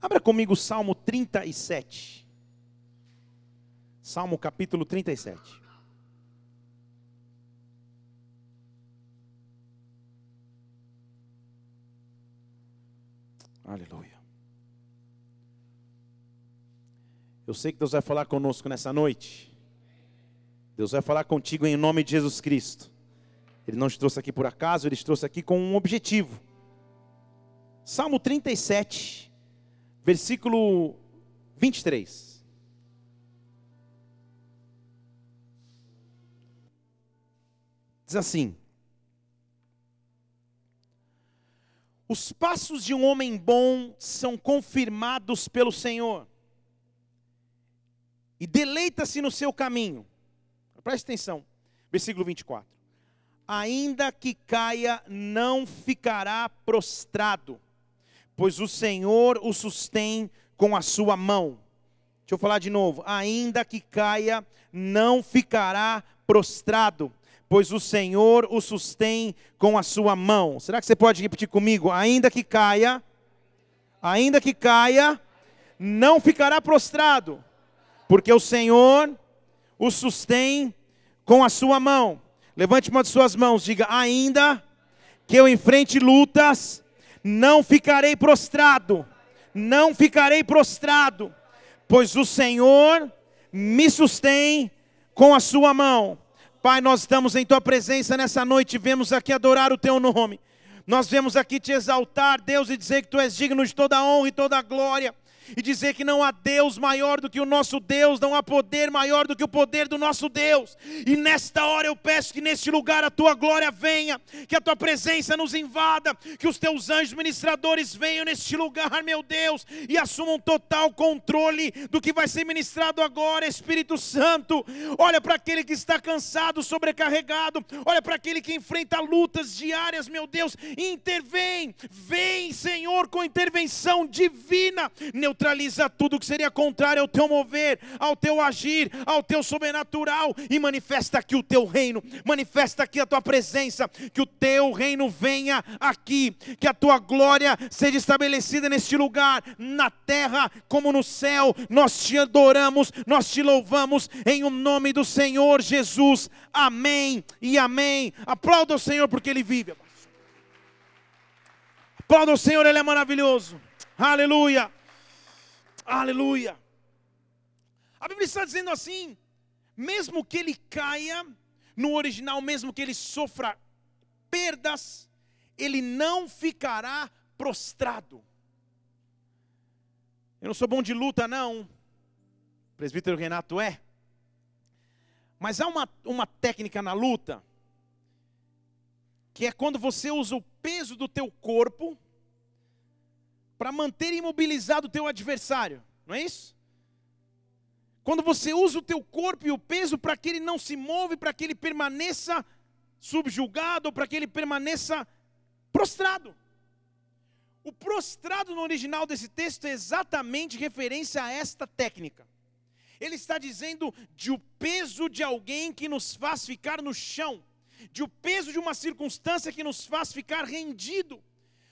Abra comigo Salmo 37. Salmo capítulo 37. Aleluia. Eu sei que Deus vai falar conosco nessa noite. Deus vai falar contigo em nome de Jesus Cristo. Ele não te trouxe aqui por acaso, ele te trouxe aqui com um objetivo. Salmo 37, versículo 23. Diz assim: Os passos de um homem bom são confirmados pelo Senhor, e deleita-se no seu caminho. Preste atenção, versículo 24: Ainda que caia, não ficará prostrado, pois o Senhor o sustém com a sua mão. Deixa eu falar de novo: ainda que caia, não ficará prostrado, pois o Senhor o sustém com a sua mão. Será que você pode repetir comigo? Ainda que caia, ainda que caia, não ficará prostrado, porque o Senhor o sustém com a sua mão. Levante uma de suas mãos, diga: ainda que eu enfrente lutas, não ficarei prostrado, não ficarei prostrado, pois o Senhor me sustém com a sua mão. Pai, nós estamos em tua presença nessa noite, vemos aqui adorar o teu nome. Nós vemos aqui te exaltar, Deus, e dizer que tu és digno de toda a honra e toda a glória e dizer que não há Deus maior do que o nosso Deus, não há poder maior do que o poder do nosso Deus. E nesta hora eu peço que neste lugar a tua glória venha, que a tua presença nos invada, que os teus anjos ministradores venham neste lugar, meu Deus, e assumam total controle do que vai ser ministrado agora, Espírito Santo. Olha para aquele que está cansado, sobrecarregado, olha para aquele que enfrenta lutas diárias, meu Deus, intervém, vem, Senhor, com intervenção divina, neutraliza tudo que seria contrário ao teu mover, ao teu agir, ao teu sobrenatural e manifesta aqui o teu reino, manifesta aqui a tua presença, que o teu reino venha aqui, que a tua glória seja estabelecida neste lugar, na terra como no céu. Nós te adoramos, nós te louvamos em o nome do Senhor Jesus. Amém e amém. Aplauda o Senhor porque ele vive. Aplauda o Senhor, ele é maravilhoso. Aleluia. Aleluia. A Bíblia está dizendo assim: mesmo que ele caia, no original, mesmo que ele sofra perdas, ele não ficará prostrado. Eu não sou bom de luta, não. O presbítero Renato é. Mas há uma, uma técnica na luta, que é quando você usa o peso do teu corpo para manter imobilizado o teu adversário, não é isso? Quando você usa o teu corpo e o peso para que ele não se move, para que ele permaneça subjugado, para que ele permaneça prostrado. O prostrado no original desse texto é exatamente referência a esta técnica. Ele está dizendo de o peso de alguém que nos faz ficar no chão, de o peso de uma circunstância que nos faz ficar rendido.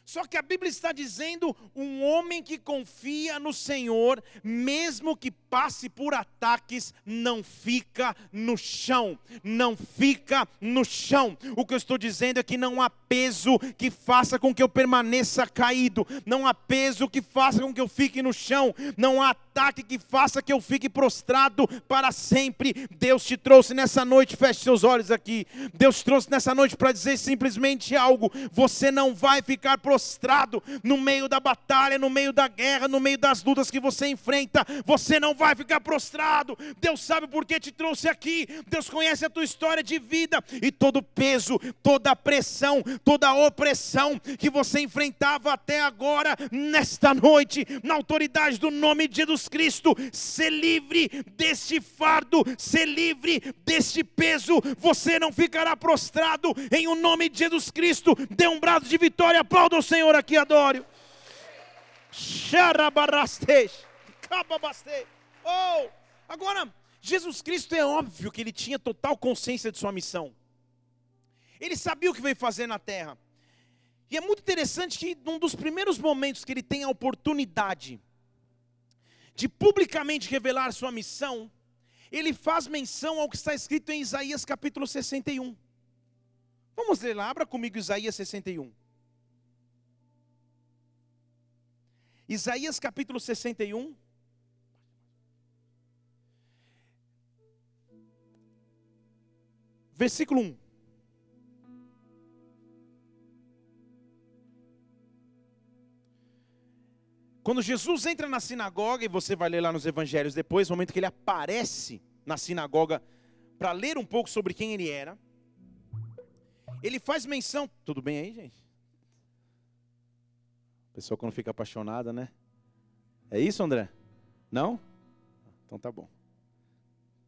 Só que a Bíblia está dizendo um homem que confia no Senhor, mesmo que passe por ataques, não fica no chão, não fica no chão. O que eu estou dizendo é que não há peso que faça com que eu permaneça caído, não há peso que faça com que eu fique no chão, não há ataque que faça que eu fique prostrado para sempre. Deus te trouxe nessa noite, feche seus olhos aqui. Deus te trouxe nessa noite para dizer simplesmente algo: você não vai ficar prostrado prostrado no meio da batalha, no meio da guerra, no meio das lutas que você enfrenta. Você não vai ficar prostrado. Deus sabe por que te trouxe aqui. Deus conhece a tua história de vida e todo peso, toda pressão, toda opressão que você enfrentava até agora, nesta noite, na autoridade do nome de Jesus Cristo, ser livre deste fardo, ser livre deste peso. Você não ficará prostrado em o nome de Jesus Cristo. Dê um brado de vitória, aplauda o Senhor aqui, adoro. Oh, agora, Jesus Cristo é óbvio que ele tinha total consciência de sua missão. Ele sabia o que veio fazer na terra. E é muito interessante que num dos primeiros momentos que ele tem a oportunidade de publicamente revelar sua missão, ele faz menção ao que está escrito em Isaías capítulo 61. Vamos ler lá, abra comigo Isaías 61. Isaías capítulo 61. Versículo 1. Quando Jesus entra na sinagoga, e você vai ler lá nos evangelhos depois, no momento que ele aparece na sinagoga para ler um pouco sobre quem ele era, ele faz menção. Tudo bem aí, gente? Pessoa quando fica apaixonada, né? É isso, André? Não? Então tá bom.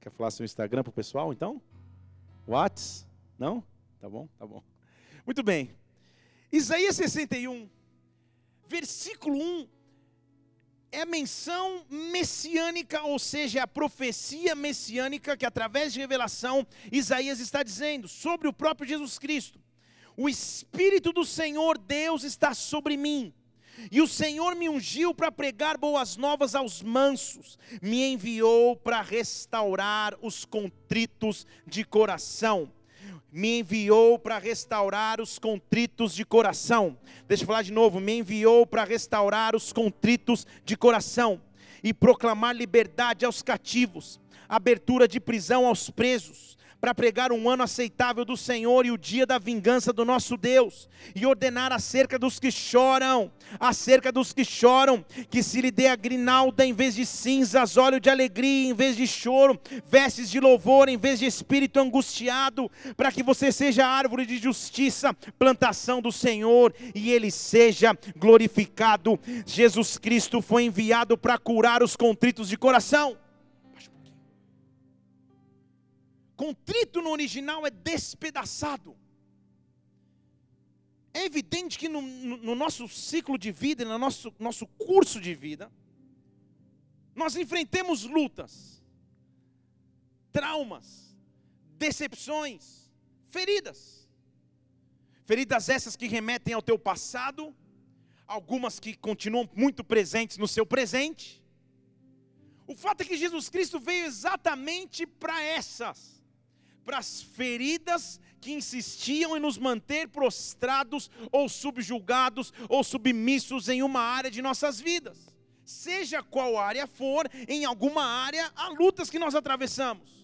Quer falar seu Instagram pro pessoal, então? Whats? Não? Tá bom? Tá bom. Muito bem. Isaías 61, versículo 1 é a menção messiânica, ou seja, a profecia messiânica que através de revelação Isaías está dizendo sobre o próprio Jesus Cristo. O Espírito do Senhor Deus está sobre mim. E o Senhor me ungiu para pregar boas novas aos mansos, me enviou para restaurar os contritos de coração me enviou para restaurar os contritos de coração. Deixa eu falar de novo, me enviou para restaurar os contritos de coração e proclamar liberdade aos cativos, abertura de prisão aos presos, para pregar um ano aceitável do Senhor e o dia da vingança do nosso Deus, e ordenar acerca dos que choram, acerca dos que choram, que se lhe dê a grinalda em vez de cinzas, óleo de alegria em vez de choro, vestes de louvor em vez de espírito angustiado, para que você seja árvore de justiça, plantação do Senhor, e ele seja glorificado. Jesus Cristo foi enviado para curar os contritos de coração. Contrito no original é despedaçado. É evidente que no, no, nosso ciclo de vida, no nosso, nosso curso de vida, nós enfrentemos lutas, traumas, decepções, feridas. Feridas essas que remetem ao teu passado, algumas que continuam muito presentes no seu presente. O fato é que Jesus Cristo veio exatamente para essas para as feridas que insistiam em nos manter prostrados ou subjugados ou submissos em uma área de nossas vidas. Seja qual área for, em alguma área há lutas que nós atravessamos.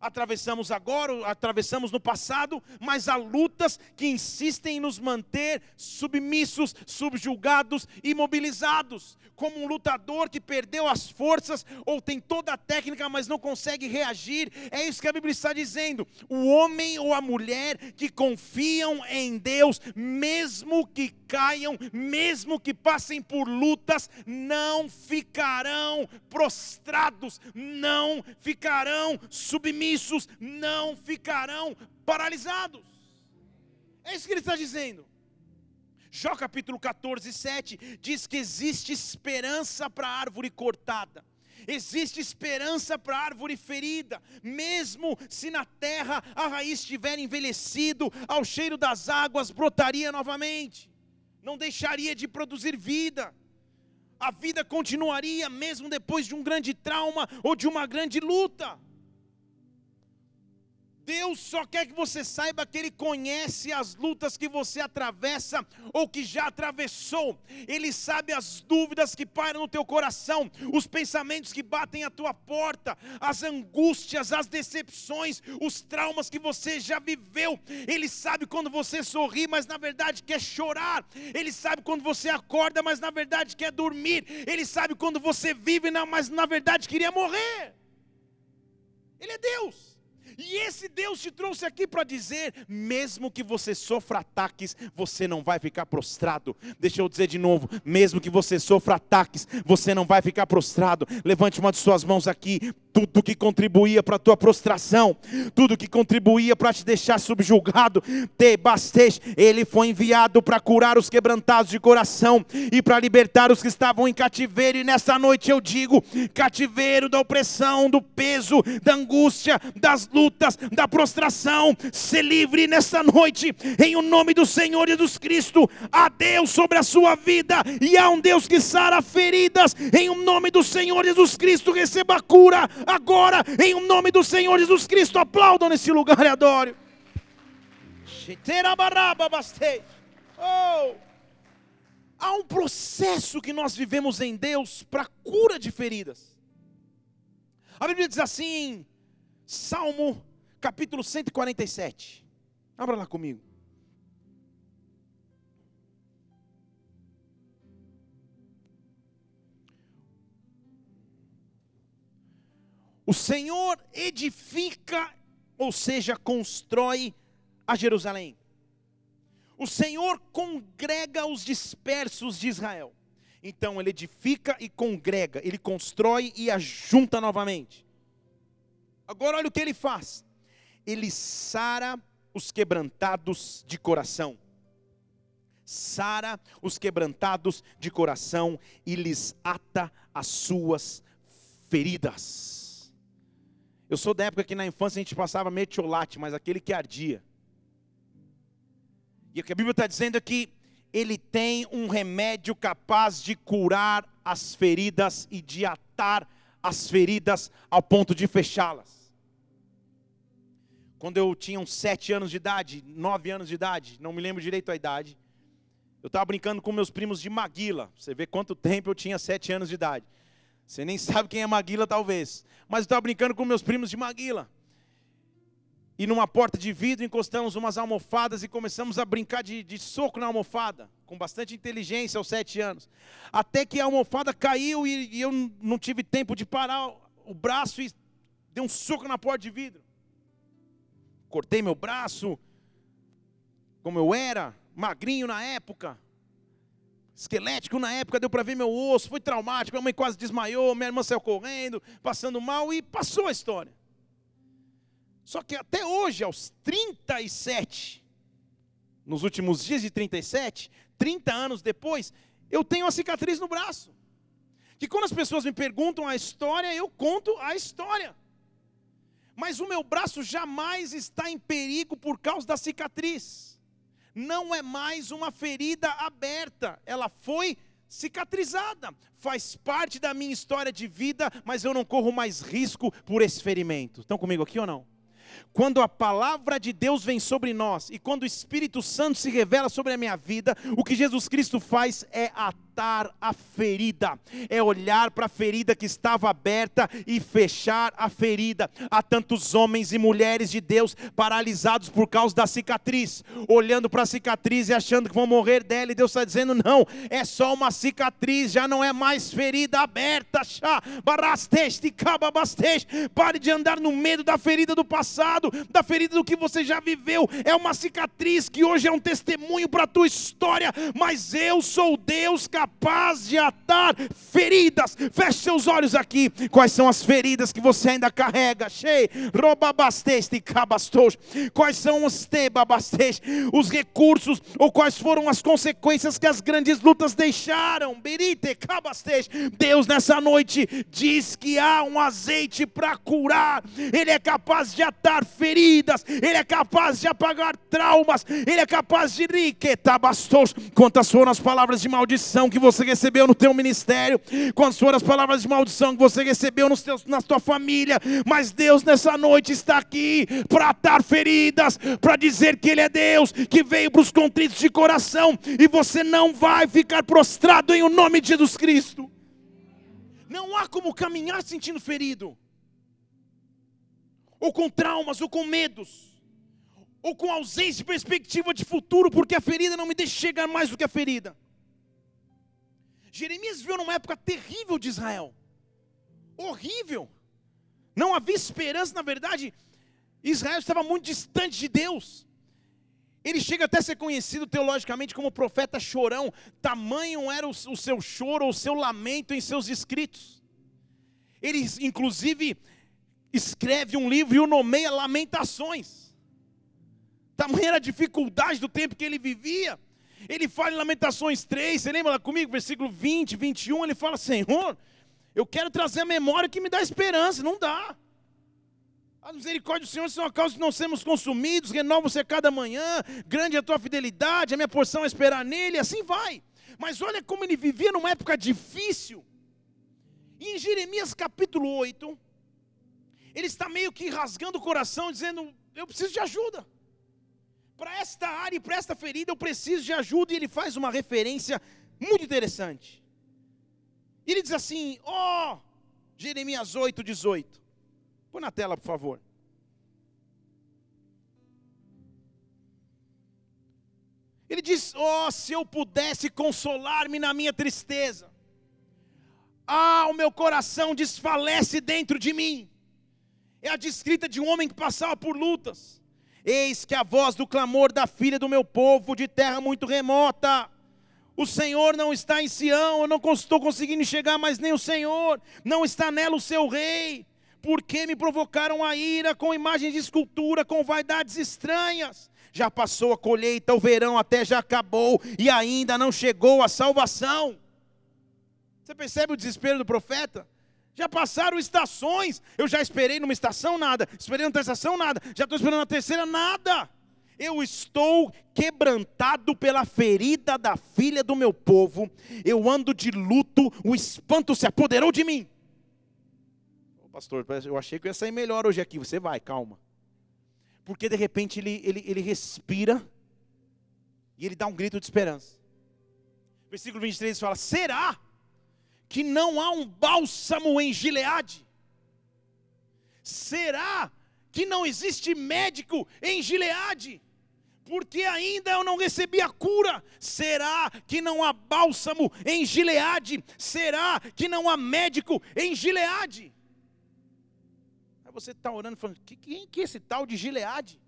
Atravessamos agora, atravessamos no passado, mas há lutas que insistem em nos manter submissos, subjugados, imobilizados. Como um lutador que perdeu as forças ou tem toda a técnica, mas não consegue reagir. É isso que a Bíblia está dizendo. O homem ou a mulher que confiam em Deus, mesmo que caiam, mesmo que passem por lutas, não ficarão prostrados, não ficarão submissos submissos não ficarão paralisados. É isso que ele está dizendo. Jó capítulo 14, 7 diz que existe esperança para a árvore cortada. Existe esperança para a árvore ferida, mesmo se na terra a raiz estiver envelhecido, ao cheiro das águas brotaria novamente, não deixaria de produzir vida, a vida continuaria mesmo depois de um grande trauma ou de uma grande luta. Deus só quer que você saiba que Ele conhece as lutas que você atravessa ou que já atravessou. Ele sabe as dúvidas que pairam no teu coração, os pensamentos que batem à tua porta, as angústias, as decepções, os traumas que você já viveu. Ele sabe quando você sorri, mas na verdade quer chorar. Ele sabe quando você acorda, mas na verdade quer dormir. Ele sabe quando você vive, mas na verdade queria morrer. Ele é Deus. E esse Deus te trouxe aqui para dizer: mesmo que você sofra ataques, você não vai ficar prostrado. Deixa eu dizer de novo: mesmo que você sofra ataques, você não vai ficar prostrado. Levante uma de suas mãos aqui tudo que contribuía para a tua prostração, tudo que contribuía para te deixar subjugado, te ele foi enviado para curar os quebrantados de coração e para libertar os que estavam em cativeiro. E nessa noite eu digo: cativeiro da opressão, do peso, da angústia, das lutas, da prostração, se livre nessa noite, em o nome do Senhor Jesus Cristo. Há Deus sobre a sua vida e há um Deus que sara feridas, em o nome do Senhor Jesus Cristo. Receba a cura agora, em o nome do Senhor Jesus Cristo. Aplaudam nesse lugar e adore. Oh. Há um processo que nós vivemos em Deus para cura de feridas. A Bíblia diz assim Salmo capítulo 147. Abra lá comigo. O Senhor edifica, ou seja, constrói a Jerusalém. O Senhor congrega os dispersos de Israel. Então ele edifica e congrega, ele constrói e ajunta novamente. Agora olha o que ele faz. Ele sara os quebrantados de coração. Sara os quebrantados de coração e lhes ata as suas feridas. Eu sou da época que na infância a gente passava metiolate, mas aquele que ardia. E o que a Bíblia está dizendo é que ele tem um remédio capaz de curar as feridas e de atar as feridas ao ponto de fechá-las. Quando eu tinha uns sete anos de idade, nove anos de idade, não me lembro direito a idade, eu estava brincando com meus primos de Maguila. Você vê quanto tempo eu tinha sete anos de idade. Você nem sabe quem é Maguila, talvez. Mas eu estava brincando com meus primos de Maguila. E numa porta de vidro encostamos umas almofadas e começamos a brincar de, de soco na almofada, com bastante inteligência aos sete anos. Até que a almofada caiu e, e eu não tive tempo de parar o braço e dei um soco na porta de vidro. Cortei meu braço, como eu era, magrinho na época, esquelético na época, deu para ver meu osso, foi traumático, minha mãe quase desmaiou, minha irmã saiu correndo, passando mal e passou a história. Só que até hoje, aos 37, nos últimos dias de 37, 30 anos depois, eu tenho uma cicatriz no braço. Que quando as pessoas me perguntam a história, eu conto a história. Mas o meu braço jamais está em perigo por causa da cicatriz não é mais uma ferida aberta, ela foi cicatrizada. Faz parte da minha história de vida, mas eu não corro mais risco por esse ferimento. Estão comigo aqui ou não? Quando a palavra de Deus vem sobre nós e quando o Espírito Santo se revela sobre a minha vida, o que Jesus Cristo faz é atar a ferida, é olhar para a ferida que estava aberta e fechar a ferida. Há tantos homens e mulheres de Deus paralisados por causa da cicatriz, olhando para a cicatriz e achando que vão morrer dela, e Deus está dizendo: não, é só uma cicatriz, já não é mais ferida aberta. Pare de andar no medo da ferida do passado, da ferida do que você já viveu. É uma cicatriz que hoje é um testemunho para a tua história, mas eu sou Deus capaz capaz de atar feridas. Feche seus olhos aqui. Quais são as feridas que você ainda carrega? Shei, robabasteste, cabastos. Quais são os tebabastes, os recursos ou quais foram as consequências que as grandes lutas deixaram? Berite, cabastes. Deus nessa noite diz que há um azeite para curar. Ele é capaz de atar feridas. Ele é capaz de apagar traumas. Ele é capaz de riquetabastos. Quantas foram as palavras de maldição que que você recebeu no teu ministério, quais foram as palavras de maldição que você recebeu nos teus, na tua família, mas Deus nessa noite está aqui para atar feridas, para dizer que Ele é Deus, que veio para os contritos de coração, e você não vai ficar prostrado em o nome de Jesus Cristo. Não há como caminhar sentindo ferido, ou com traumas, ou com medos ou com ausência de perspectiva de futuro, porque a ferida não me deixa chegar mais do que a ferida. Jeremias viveu numa época terrível de Israel. Horrível. Não havia esperança, na verdade, Israel estava muito distante de Deus. Ele chega até a ser conhecido teologicamente como profeta chorão, tamanho era o, seu choro, o seu lamento em seus escritos. Ele, inclusive, escreve um livro e o nomeia Lamentações. Tamanha era a dificuldade do tempo que ele vivia. Ele fala em Lamentações 3, você lembra lá comigo, versículo 20, 21, ele fala: Senhor, eu quero trazer a memória que me dá esperança, não dá. A misericórdia do Senhor são a causa de não sermos consumidos, renova-se a cada manhã, grande é a tua fidelidade, a minha porção é esperar nele, assim vai. Mas olha como ele vivia numa época difícil. E em Jeremias capítulo 8, ele está meio que rasgando o coração, dizendo: Eu preciso de ajuda. Para esta área e para esta ferida, eu preciso de ajuda. E ele faz uma referência muito interessante. Ele diz assim: Ó, oh, Jeremias 8, 18. Põe na tela, por favor. Ele diz: Oh, se eu pudesse consolar-me na minha tristeza. Ah, o meu coração desfalece dentro de mim. É a descrita de um homem que passava por lutas. Eis que a voz do clamor da filha do meu povo de terra muito remota. O Senhor não está em Sião, eu não estou conseguindo chegar, mas nem o Senhor, não está nela o seu rei. Porque me provocaram a ira com imagens de escultura, com vaidades estranhas? Já passou a colheita, o verão até já acabou e ainda não chegou a salvação. Você percebe o desespero do profeta? Já passaram estações. Eu já esperei numa estação, nada. Esperei numa estação, nada. Já estou esperando na terceira, nada. Eu estou quebrantado pela ferida da filha do meu povo. Eu ando de luto, o espanto se apoderou de mim. Ô, pastor, eu achei que eu ia sair melhor hoje aqui. Você vai, calma. Porque de repente ele, ele, ele respira e ele dá um grito de esperança. Versículo 23 fala: Será? Que não há um bálsamo em Gileade? Será que não existe médico em Gileade? Porque ainda eu não recebi a cura. Será que não há bálsamo em Gileade? Será que não há médico em Gileade? Aí você está orando falando: quem que é esse tal de Gileade?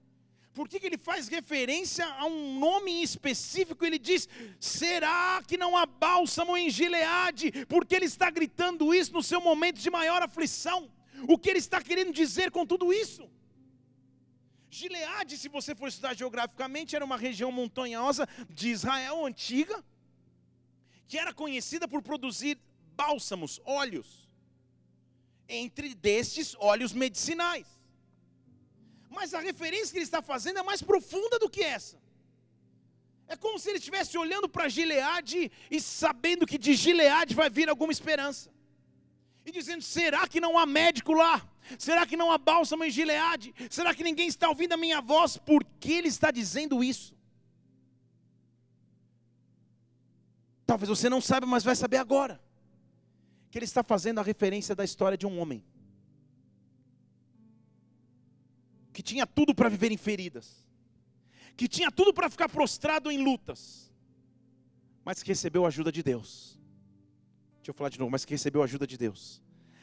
Por que, que ele faz referência a um nome específico? Ele diz: será que não há bálsamo em Gileade? Porque ele está gritando isso no seu momento de maior aflição. O que ele está querendo dizer com tudo isso? Gileade, se você for estudar geograficamente, era uma região montanhosa de Israel antiga, que era conhecida por produzir bálsamos, óleos. Entre destes, óleos medicinais. Mas a referência que ele está fazendo é mais profunda do que essa. É como se ele estivesse olhando para Gileade e sabendo que de Gileade vai vir alguma esperança. E dizendo: será que não há médico lá? Será que não há bálsamo em Gileade? Será que ninguém está ouvindo a minha voz? Por que ele está dizendo isso? Talvez você não saiba, mas vai saber agora. Que ele está fazendo a referência da história de um homem que tinha tudo para viver em feridas, que tinha tudo para ficar prostrado em lutas, mas que recebeu a ajuda de Deus. Deixa eu falar de novo, mas que recebeu a ajuda de Deus,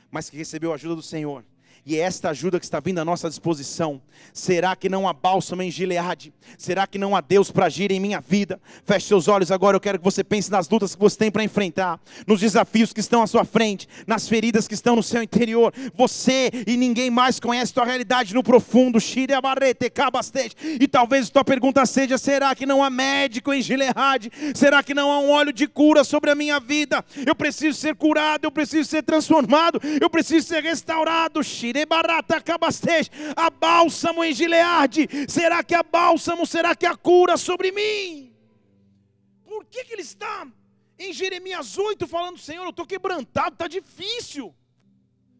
mas que recebeu a ajuda do Senhor e é esta ajuda que está vindo à nossa disposição. Será que não há bálsamo em Gileade? Será que não há Deus para agir em minha vida? Feche seus olhos agora, eu quero que você pense nas lutas que você tem para enfrentar, nos desafios que estão à sua frente, nas feridas que estão no seu interior. Você e ninguém mais conhece tua realidade no profundo. E talvez tua pergunta seja: será que não há médico em Gileade? Será que não há um óleo de cura sobre a minha vida? Eu preciso ser curado, eu preciso ser transformado, eu preciso ser restaurado. A bálsamo em Gileade. Será que há bálsamo? Será que há cura sobre mim? Por que, que ele está em Jeremias 8 falando, Senhor, eu estou quebrantado, está difícil.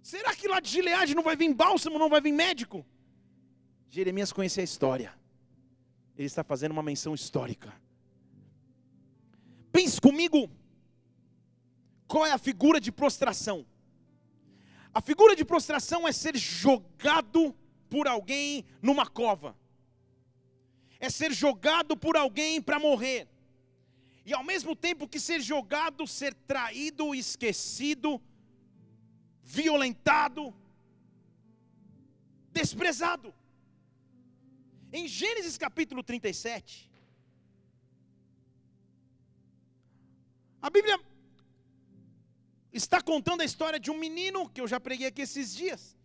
Será que lá de Gileade não vai vir bálsamo, não vai vir médico? Jeremias conhecia a história. Ele está fazendo uma menção histórica. Pense comigo. Qual é a figura de prostração? A figura de prostração é ser jogado por alguém numa cova, é ser jogado por alguém para morrer, e ao mesmo tempo que ser jogado, ser traído, esquecido, violentado, desprezado. Em Gênesis capítulo 37, a Bíblia está contando a história de um menino que eu já preguei aqui esses dias.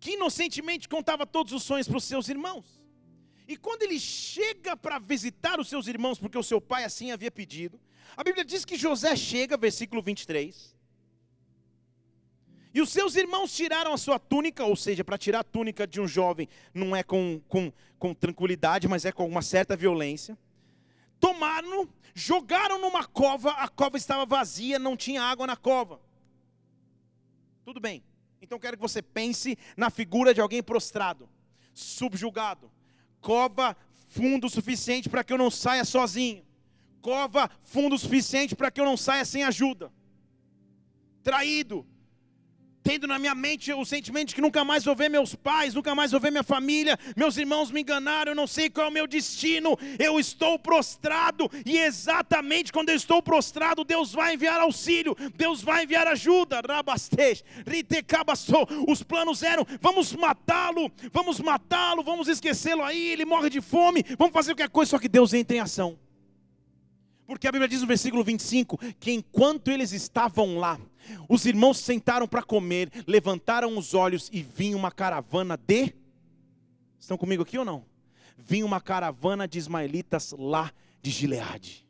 que inocentemente contava todos os sonhos para os seus irmãos. E quando ele chega para visitar os seus irmãos, porque o seu pai assim havia pedido, a Bíblia diz que José chega, versículo 23. E os seus irmãos tiraram a sua túnica, ou seja, para tirar a túnica de um jovem não é com, com, com tranquilidade, mas é com uma certa violência. Tomaram, jogaram numa cova, a cova estava vazia, não tinha água na cova. Tudo bem. Então quero que você pense na figura de alguém prostrado, subjugado. Cova fundo suficiente para que eu não saia sozinho. Cova fundo suficiente para que eu não saia sem ajuda. Traído, tendo na minha mente o sentimento de que nunca mais vou ver meus pais, nunca mais vou ver minha família, meus irmãos me enganaram, eu não sei qual é o meu destino, eu estou prostrado, e exatamente quando eu estou prostrado, Deus vai enviar auxílio, Deus vai enviar ajuda. Rabastej, Ritecabastou. Os planos eram: vamos matá-lo, vamos matá-lo, vamos esquecê-lo aí, ele morre de fome, vamos fazer qualquer coisa, só que Deus entra em ação. Porque a Bíblia diz no versículo 25 que enquanto eles estavam lá, os irmãos sentaram para comer, levantaram os olhos e vinha uma caravana de. Estão comigo aqui ou não? Vinha uma caravana de ismaelitas lá de Gileade.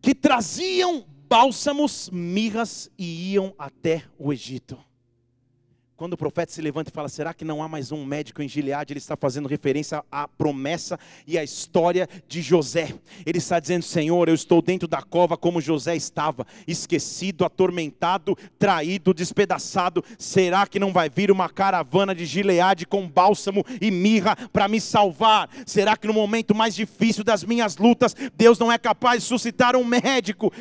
Que traziam bálsamos, mirras e iam até o Egito. Quando o profeta se levanta e fala, será que não há mais um médico em Gileade? Ele está fazendo referência à promessa e à história de José. Ele está dizendo, Senhor, eu estou dentro da cova como José estava, esquecido, atormentado, traído, despedaçado. Será que não vai vir uma caravana de Gileade com bálsamo e mirra para me salvar? Será que no momento mais difícil das minhas lutas, Deus não é capaz de suscitar um médico?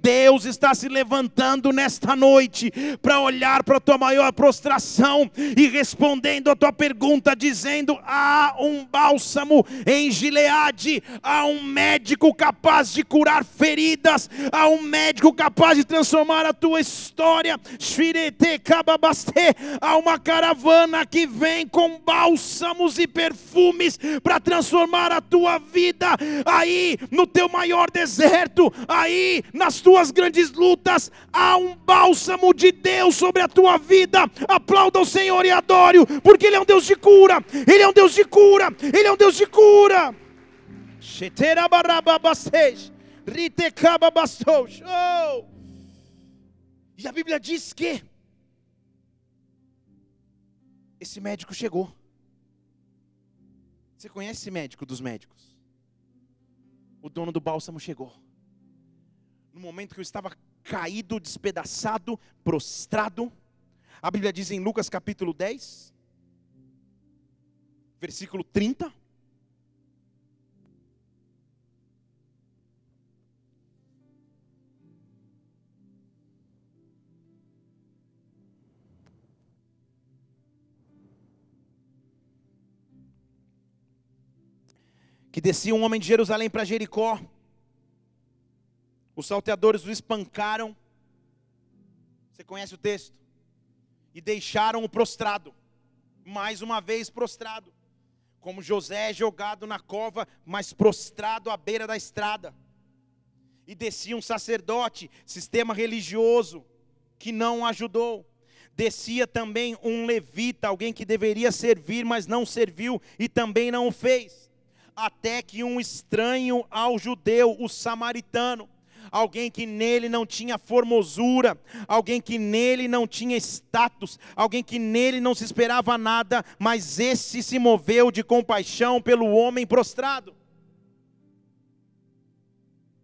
Deus está se levantando nessa nesta noite para olhar para a tua maior prostração e respondendo a tua pergunta, dizendo: há um bálsamo em Gileade, há um médico capaz de curar feridas, há um médico capaz de transformar a tua história. Há uma caravana que vem com bálsamos e perfumes para transformar a tua vida aí no teu maior deserto, aí nas tuas grandes lutas, há um bálsamo de Deus sobre a tua vida. Aplauda o Senhor e adore-o, porque Ele é um Deus de cura. Ele é um Deus de cura. Ele é um Deus de cura. E a Bíblia diz que esse médico chegou. Você conhece esse médico dos médicos? O dono do bálsamo chegou. No momento que eu estava caído, despedaçado, prostrado. A Bíblia diz em Lucas capítulo 10, versículo 30. Que descia um homem de Jerusalém para Jericó os salteadores o espancaram. Você conhece o texto? E deixaram-o prostrado, mais uma vez prostrado, como José jogado na cova, mas prostrado à beira da estrada. E descia um sacerdote, sistema religioso, que não ajudou. Descia também um levita, alguém que deveria servir, mas não serviu e também não o fez. Até que um estranho ao judeu, o samaritano, alguém que nele não tinha formosura, alguém que nele não tinha status, alguém que nele não se esperava nada, mas esse se moveu de compaixão pelo homem prostrado.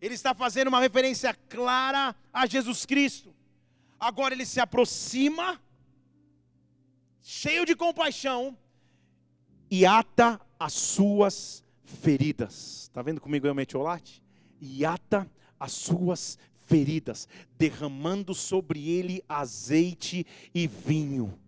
Ele está fazendo uma referência clara a Jesus Cristo. Agora ele se aproxima, cheio de compaixão, e ata as suas feridas. Está vendo comigo aí o metiolate? E ata as suas feridas, derramando sobre ele azeite e vinho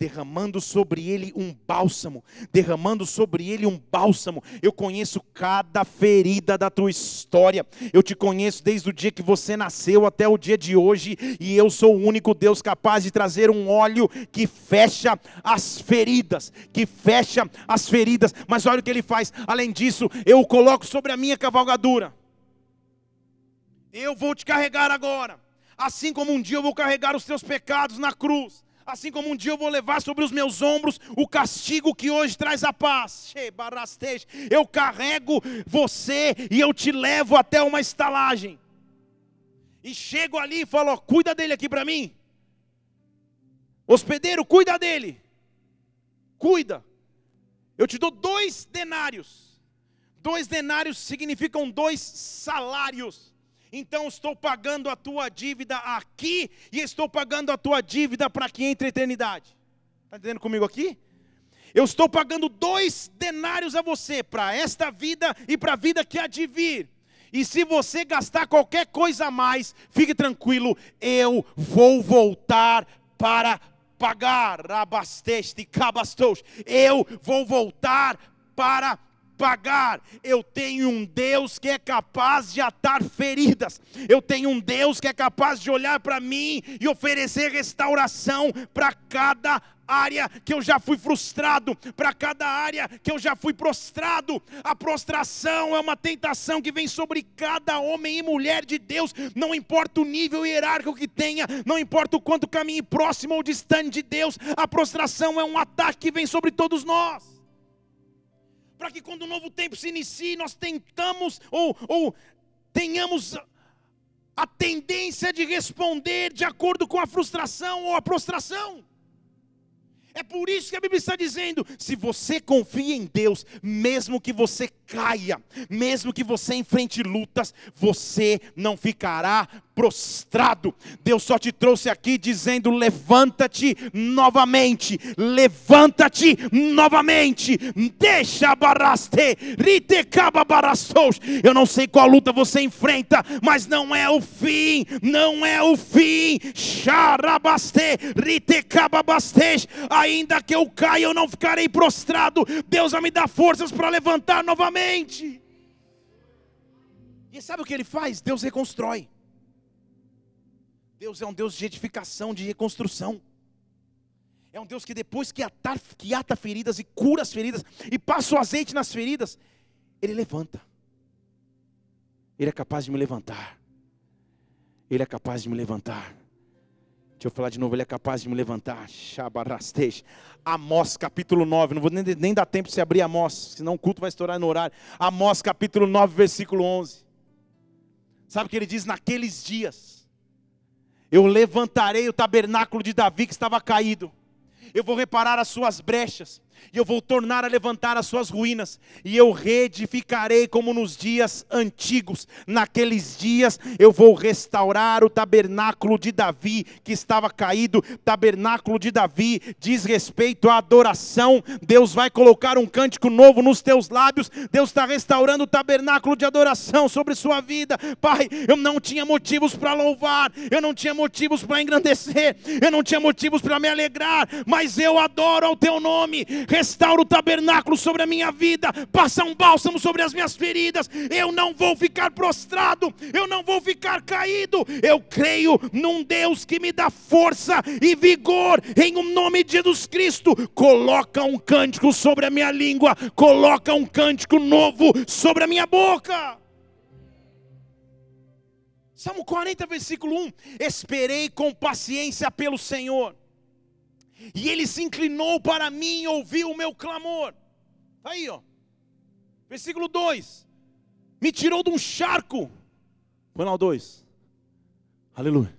derramando sobre ele um bálsamo, derramando sobre ele um bálsamo. Eu conheço cada ferida da tua história. Eu te conheço desde o dia que você nasceu até o dia de hoje, e eu sou o único Deus capaz de trazer um óleo que fecha as feridas, que fecha as feridas. Mas olha o que ele faz. Além disso, eu o coloco sobre a minha cavalgadura. Eu vou te carregar agora. Assim como um dia eu vou carregar os teus pecados na cruz, assim como um dia eu vou levar sobre os meus ombros o castigo que hoje traz a paz. Eu carrego você e eu te levo até uma estalagem. E chego ali e falo: cuida dele aqui para mim. Hospedeiro, cuida dele. Cuida. Eu te dou dois denários. Dois denários significam dois salários. Então estou pagando a tua dívida aqui e estou pagando a tua dívida para que entre a eternidade. Está entendendo comigo aqui? Eu estou pagando dois denários a você, para esta vida e para a vida que há de vir. E se você gastar qualquer coisa a mais, fique tranquilo, eu vou voltar para pagar. Abasteste, cabastos. Eu vou voltar para pagar pagar. Eu tenho um Deus que é capaz de atar feridas. Eu tenho um Deus que é capaz de olhar para mim e oferecer restauração para cada área que eu já fui frustrado, para cada área que eu já fui prostrado. A prostração é uma tentação que vem sobre cada homem e mulher de Deus, não importa o nível hierárquico que tenha, não importa o quanto caminhe próximo ou distante de Deus, a prostração é um ataque que vem sobre todos nós para que quando o novo tempo se inicie, nós tentamos ou, ou tenhamos a tendência de responder de acordo com a frustração ou a prostração. É por isso que a Bíblia está dizendo: se você confia em Deus, mesmo que você caia, mesmo que você enfrente lutas, você não ficará prostrado. Deus só te trouxe aqui dizendo: levanta-te novamente, levanta-te novamente, deixa baraste, ritecaba barastos. Eu não sei qual luta você enfrenta, mas não é o fim, não é o fim. Xarabaste, ritecaba bastes. Ainda que eu caia, eu não ficarei prostrado. Deus vai me dar forças para levantar novamente. E sabe o que ele faz? Deus reconstrói. Deus é um Deus de edificação, de reconstrução. É um Deus que depois que ata, que ata feridas e cura as feridas e passa o azeite nas feridas, Ele levanta. Ele é capaz de me levantar. Ele é capaz de me levantar. Deixa eu falar de novo, Ele é capaz de me levantar. Shabarastej. Amós capítulo 9. Não vou nem, nem dar tempo de se abrir Amós, senão o culto vai estourar no horário. Amós capítulo 9, versículo 11. Sabe o que ele diz? Naqueles dias eu levantarei o tabernáculo de Davi que estava caído. Eu vou reparar as suas brechas e eu vou tornar a levantar as suas ruínas, e eu reedificarei como nos dias antigos. Naqueles dias eu vou restaurar o tabernáculo de Davi que estava caído. Tabernáculo de Davi diz respeito à adoração. Deus vai colocar um cântico novo nos teus lábios. Deus está restaurando o tabernáculo de adoração sobre sua vida. Pai, eu não tinha motivos para louvar, eu não tinha motivos para engrandecer, eu não tinha motivos para me alegrar, mas eu adoro ao teu nome restaura o tabernáculo sobre a minha vida, passa um bálsamo sobre as minhas feridas. Eu não vou ficar prostrado, eu não vou ficar caído. Eu creio num Deus que me dá força e vigor, em o nome de Jesus Cristo. Coloca um cântico sobre a minha língua, coloca um cântico novo sobre a minha boca. Salmo 40, versículo 1: Esperei com paciência pelo Senhor e ele se inclinou para mim e ouviu o meu clamor. Aí, ó. Versículo 2. Me tirou de um charco. Põe lá o 2. Aleluia.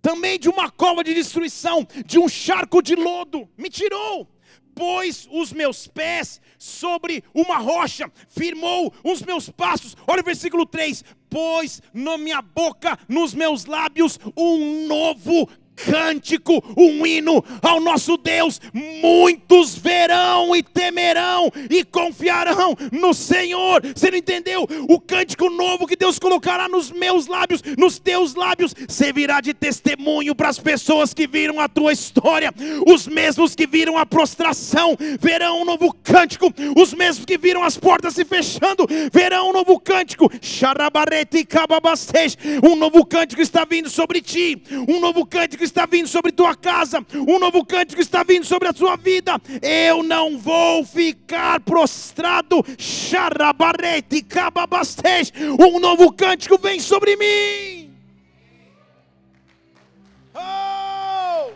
Também de uma cova de destruição, de um charco de lodo. Me tirou. Pôs os meus pés sobre uma rocha, firmou os meus passos. Olha o versículo 3: Pôs na minha boca, nos meus lábios, um novo cântico, um hino ao nosso Deus. Muitos verão e temerão e confiarão no Senhor. Você não entendeu? O cântico novo que Deus colocará nos meus lábios, nos teus lábios, servirá de testemunho para as pessoas que viram a tua história. Os mesmos que viram a prostração verão um novo cântico. Os mesmos que viram as portas se fechando verão um novo cântico. Um novo cântico está vindo sobre ti. Um novo cântico está vindo sobre tua casa, um novo cântico está vindo sobre a sua vida. Eu não vou ficar prostrado, um novo cântico vem sobre mim. Oh!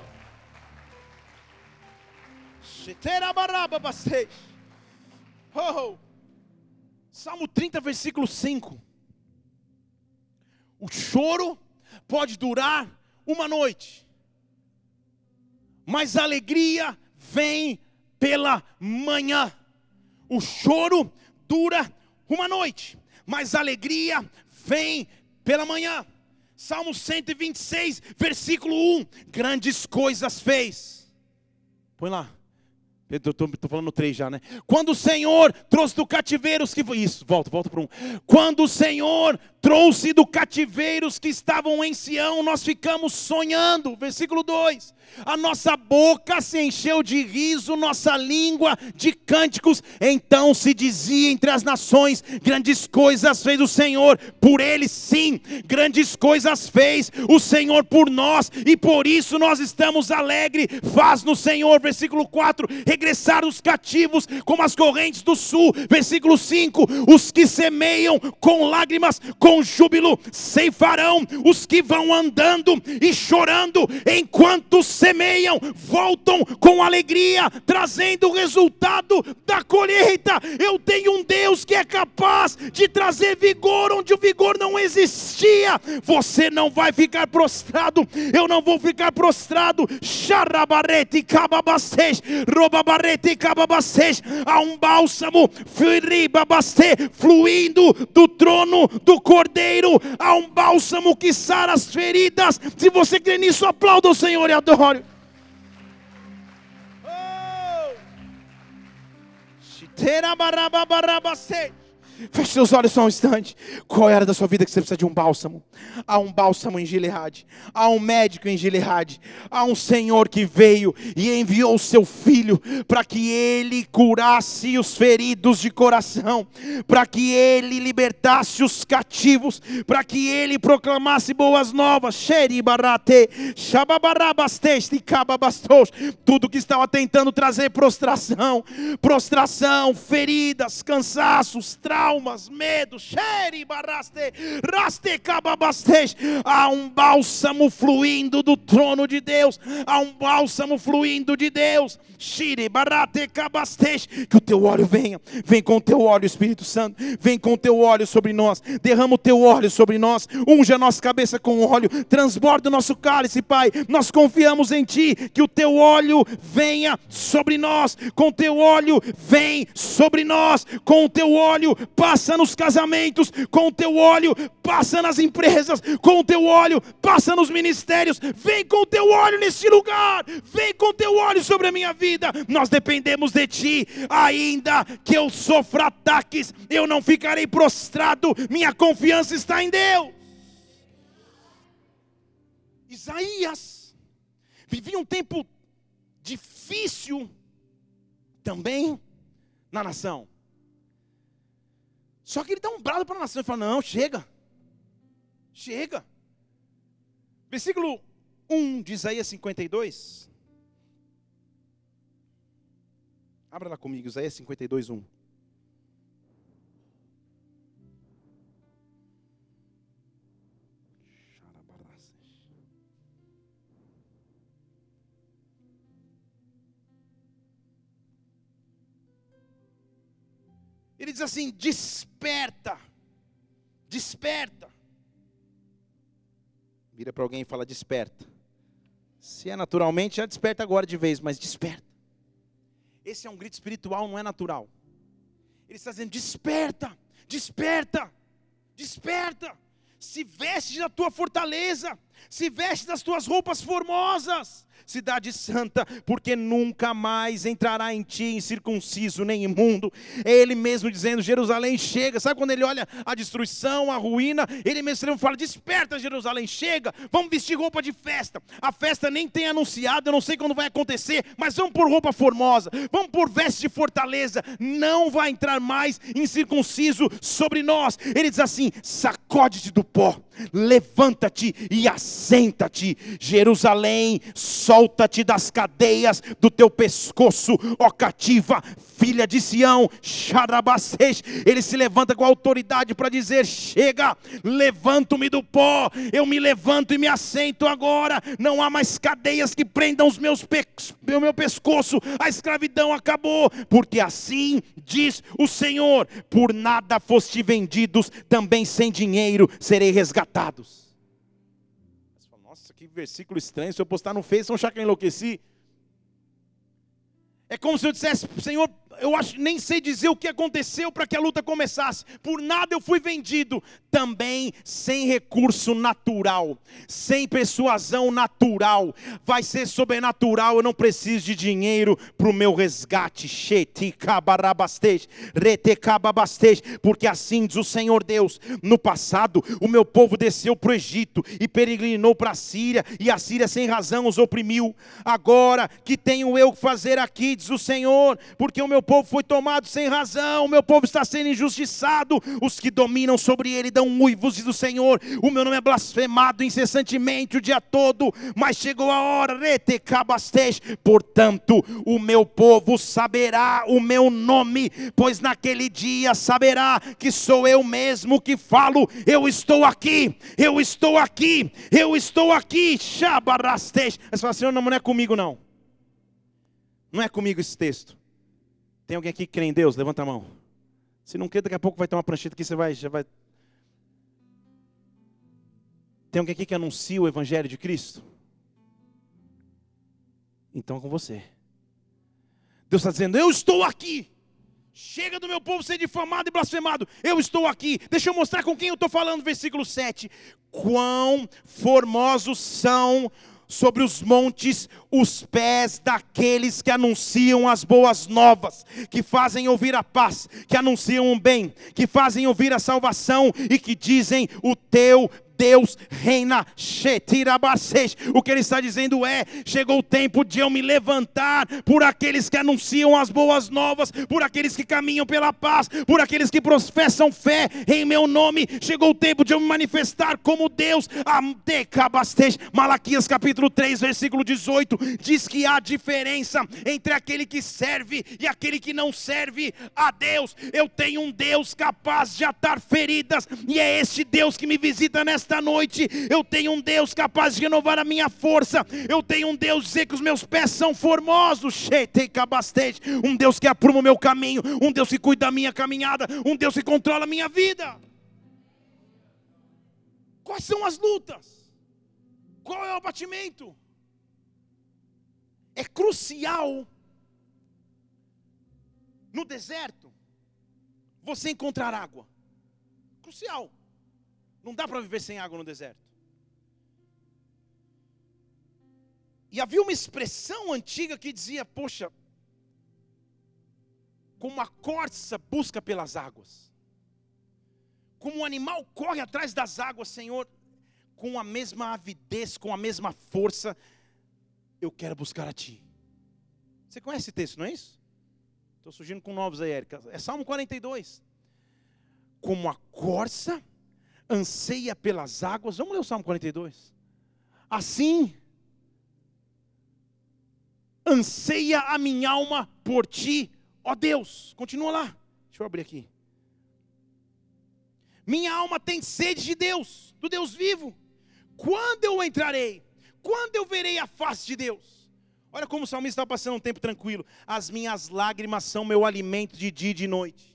Oh! Salmo 30, versículo 5. O choro pode durar uma noite, mas a alegria vem pela manhã. O choro dura uma noite, mas a alegria vem pela manhã. Salmo 126, versículo 1: Grandes coisas fez. Põe lá. Estou falando três já, né? Quando o Senhor trouxe do cativeiro os que. Isso, volta, volta para um. Quando o Senhor trouxe do cativeiro os que estavam em Sião, nós ficamos sonhando. Versículo 2: A nossa boca se encheu de riso, nossa língua de cânticos. Então se dizia entre as nações: Grandes coisas fez o Senhor, por ele sim, grandes coisas fez o Senhor por nós, e por isso nós estamos alegres. Faz no Senhor, versículo 4: regressar os cativos como as correntes do sul. Versículo 5: Os que semeiam com lágrimas, com júbilo ceifarão os que vão andando e chorando enquanto semeiam, voltam com alegria, trazendo o resultado da colheita. Eu tenho um Deus que é capaz de trazer vigor onde o vigor não existia. Você não vai ficar prostrado, eu não vou ficar prostrado. Xarabarete cababastej, robabarete cababastej. Há um bálsamo fluindo do trono do cordeiro, há um bálsamo que sara as feridas. Se você crê nisso, aplauda o Senhor e adore. Oh. Feche seus olhos só um instante. Qual era da sua vida que você precisa de um bálsamo? Há um bálsamo em Gilead. Há um médico em Gilead. Há um Senhor que veio e enviou o seu filho para que ele curasse os feridos de coração, para que ele libertasse os cativos, para que ele proclamasse boas novas. Tudo que estava tentando trazer prostração, prostração, feridas, cansaços, traumas traumas, medos, há um bálsamo fluindo do trono de Deus, há um bálsamo fluindo de Deus, que o teu óleo venha, vem com o teu óleo, Espírito Santo, vem com o teu óleo sobre nós, derrama o teu óleo sobre nós, unge a nossa cabeça com óleo, transborda o nosso cálice, Pai, nós confiamos em Ti, que o teu óleo venha sobre nós, com o teu óleo vem sobre nós, com o teu óleo passa nos casamentos com o teu óleo, passa nas empresas com o teu óleo, passa nos ministérios. Vem com o teu óleo nesse lugar, vem com o teu óleo sobre a minha vida. Nós dependemos de ti, ainda que eu sofra ataques, eu não ficarei prostrado. Minha confiança está em Deus. Isaías vivia um tempo difícil também na nação. Só que ele dá um brado para a nação e fala: Não, chega, chega. Versículo 1 de Isaías 52. Abra lá comigo, Isaías 52, 1. Ele diz assim: desperta, desperta. Vira para alguém e fala: desperta. Se é naturalmente, já desperta agora de vez, mas desperta. Esse é um grito espiritual, não é natural. Ele está dizendo: desperta, desperta, desperta. Se veste da tua fortaleza, se veste das tuas roupas formosas, cidade santa, porque nunca mais entrará em ti incircunciso nem imundo. É ele mesmo dizendo: Jerusalém chega. Sabe quando ele olha a destruição, a ruína? Ele mesmo fala: Desperta, Jerusalém, chega. Vamos vestir roupa de festa. A festa nem tem anunciado, eu não sei quando vai acontecer, mas vamos por roupa formosa, vamos por veste de fortaleza. Não vai entrar mais incircunciso sobre nós. Ele diz assim: Sacode-te do pó, levanta-te e assenta-te, Jerusalém, só solta-te das cadeias do teu pescoço, ó cativa, filha de Sião, Xarabastej. Ele se levanta com autoridade para dizer: Chega, levanto-me do pó, eu me levanto e me assento agora. Não há mais cadeias que prendam os meus pe o meu pescoço, a escravidão acabou, porque assim diz o Senhor: por nada foste vendidos, também sem dinheiro serei resgatados. Versículo estranho. Se eu postar no Face, vão achar que eu enlouqueci. É como se eu dissesse, Senhor, eu acho, nem sei dizer o que aconteceu para que a luta começasse. Por nada eu fui vendido. Também sem recurso natural, sem persuasão natural. Vai ser sobrenatural. Eu não preciso de dinheiro para o meu resgate. Porque assim diz o Senhor Deus: no passado, o meu povo desceu para o Egito e peregrinou para a Síria, e a Síria sem razão os oprimiu. Agora que tenho eu que fazer aqui, diz o Senhor, porque o meu povo foi tomado sem razão, o meu povo está sendo injustiçado, os que dominam sobre ele dão uivos, diz o Senhor, o meu nome é blasfemado incessantemente o dia todo, mas chegou a hora, portanto, o meu povo saberá o meu nome, pois naquele dia saberá que sou eu mesmo que falo, eu estou aqui, eu estou aqui, eu estou aqui, Shabarastej. Mas fala, Senhor, não é comigo não. Não é comigo esse texto. Tem alguém aqui que crê em Deus? Levanta a mão. Se não crê, daqui a pouco vai ter uma prancheta que você vai, já vai. Tem alguém aqui que anuncia o Evangelho de Cristo? Então é com você. Deus está dizendo: Eu estou aqui. Chega do meu povo ser difamado e blasfemado. Eu estou aqui. Deixa eu mostrar com quem eu estou falando. Versículo 7. Quão formosos são sobre os montes os pés daqueles que anunciam as boas novas, que fazem ouvir a paz, que anunciam o bem, que fazem ouvir a salvação e que dizem: O teu Deus reina. O que ele está dizendo é: chegou o tempo de eu me levantar por aqueles que anunciam as boas novas, por aqueles que caminham pela paz, por aqueles que professam fé em meu nome. Chegou o tempo de eu me manifestar como Deus. Malaquias capítulo 3, versículo 18 diz que há diferença entre aquele que serve e aquele que não serve a Deus. Eu tenho um Deus capaz de atar feridas, e é este Deus que me visita nesta nesta noite. Eu tenho um Deus capaz de renovar a minha força. Eu tenho um Deus dizer que os meus pés são formosos. Um Deus que apruma o meu caminho. Um Deus que cuida da minha caminhada. Um Deus que controla a minha vida. Quais são as lutas? Qual é o abatimento? É crucial no deserto você encontrar água. Crucial. Não dá para viver sem água no deserto. E havia uma expressão antiga que dizia: Poxa, como a corça busca pelas águas, como um animal corre atrás das águas, Senhor, com a mesma avidez, com a mesma força, eu quero buscar a Ti. Você conhece esse texto, não é isso? Estou surgindo com novos aí, Érica. É Salmo 42. Como a corça anseia pelas águas. Vamos ler o Salmo 42. Assim, anseia a minha alma por ti, ó Deus. Continua lá. Deixa eu abrir aqui. Minha alma tem sede de Deus, do Deus vivo. Quando eu entrarei? Quando eu verei a face de Deus? Olha como o salmista está passando um tempo tranquilo. As minhas lágrimas são meu alimento de dia e de noite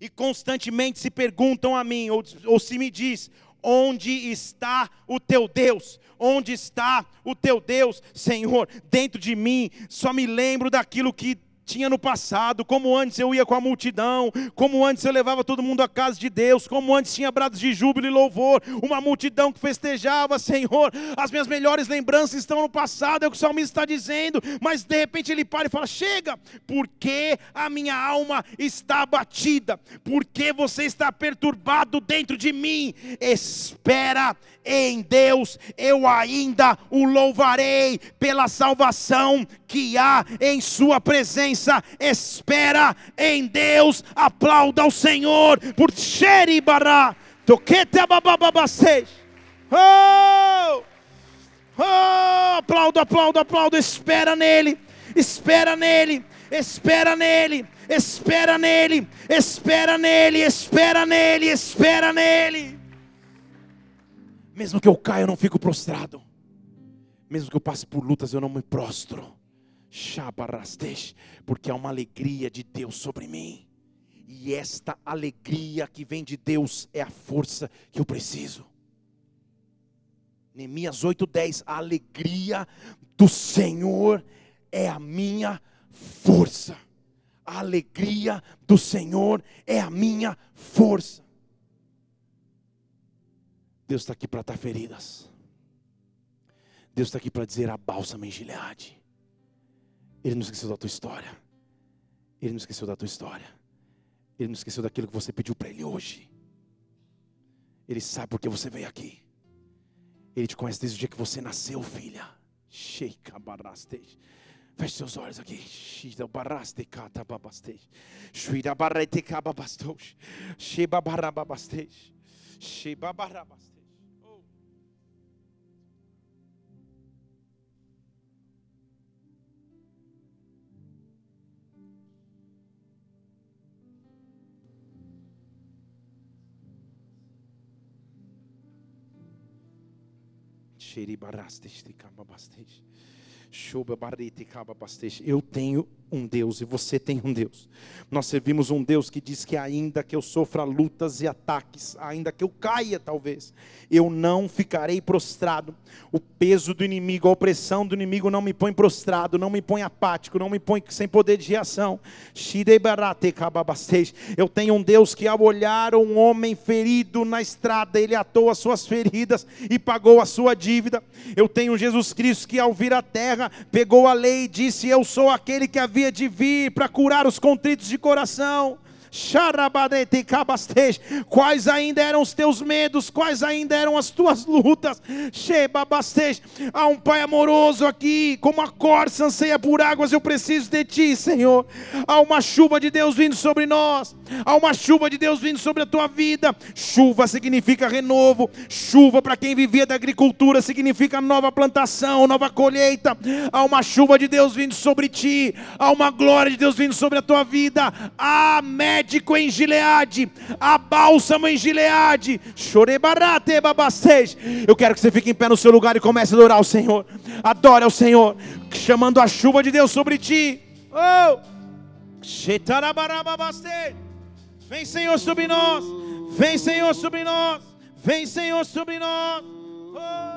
e constantemente se perguntam a mim, ou, ou se me diz, onde está o teu Deus? Onde está o teu Deus, Senhor? Dentro de mim, só me lembro daquilo que tinha no passado, como antes eu ia com a multidão, como antes eu levava todo mundo à casa de Deus, como antes tinha brados de júbilo e louvor, uma multidão que festejava, Senhor, as minhas melhores lembranças estão no passado, é o que o salmista está dizendo, mas de repente ele para e fala: chega, porque a minha alma está abatida, porque você está perturbado dentro de mim, espera em Deus, eu ainda o louvarei pela salvação que há em Sua presença. Espera em Deus, aplauda o Senhor por Xeribará, toquete babababacês. Oh! Oh, aplaudo, aplaudo, aplaudo. Espera nele, espera nele, espera nele, espera nele, espera nele, espera nele, espera nele. Mesmo que eu caia, eu não fico prostrado. Mesmo que eu passe por lutas, eu não me prostro. Porque há uma alegria de Deus sobre mim. E esta alegria que vem de Deus é a força que eu preciso. Neemias 8:10, a alegria do Senhor é a minha força. A alegria do Senhor é a minha força. Deus está aqui para estar feridas. Deus está aqui para dizer a bálsamo em Gileade. Ele não esqueceu da tua história. Ele não esqueceu da tua história. Ele não esqueceu daquilo que você pediu para Ele hoje. Ele sabe porque você veio aqui. Ele te conhece desde o dia que você nasceu, filha. Sheika barastej. Feche seus olhos aqui. Shida baraste kata babastej. Shida kababastoj. Sheba. Sheba. Eu tenho um Deus e você tem um Deus. Nós servimos um Deus que diz que ainda que eu sofra lutas e ataques, ainda que eu caia talvez, eu não ficarei prostrado. O peso do inimigo, a opressão do inimigo não me põe prostrado, não me põe apático, não me põe sem poder de reação. Eu tenho um Deus que ao olhar um homem ferido na estrada, ele atou as suas feridas e pagou a sua dívida. Eu tenho Jesus Cristo que ao vir à terra, pegou a lei e disse: "Eu sou aquele que havia havia de vir para curar os contritos de coração. Quais ainda eram os teus medos? Quais ainda eram as tuas lutas? Há um Pai amoroso aqui, como a corça anseia por águas, eu preciso de Ti, Senhor. Há uma chuva de Deus vindo sobre nós. Há uma chuva de Deus vindo sobre a tua vida. Chuva significa renovo. Chuva para quem vivia da agricultura significa nova plantação, nova colheita. Há uma chuva de Deus vindo sobre ti. Há uma glória de Deus vindo sobre a tua vida. Amém médico em Gileade, há bálsamo em Gileade. Chorebarate babastej. Eu quero que você fique em pé no seu lugar e comece a adorar o Senhor. Adore ao Senhor, chamando a chuva de Deus sobre ti. Oh! Vem, Senhor, sobre nós. Vem, Senhor, sobre nós. Vem, Senhor, sobre nós. Oh!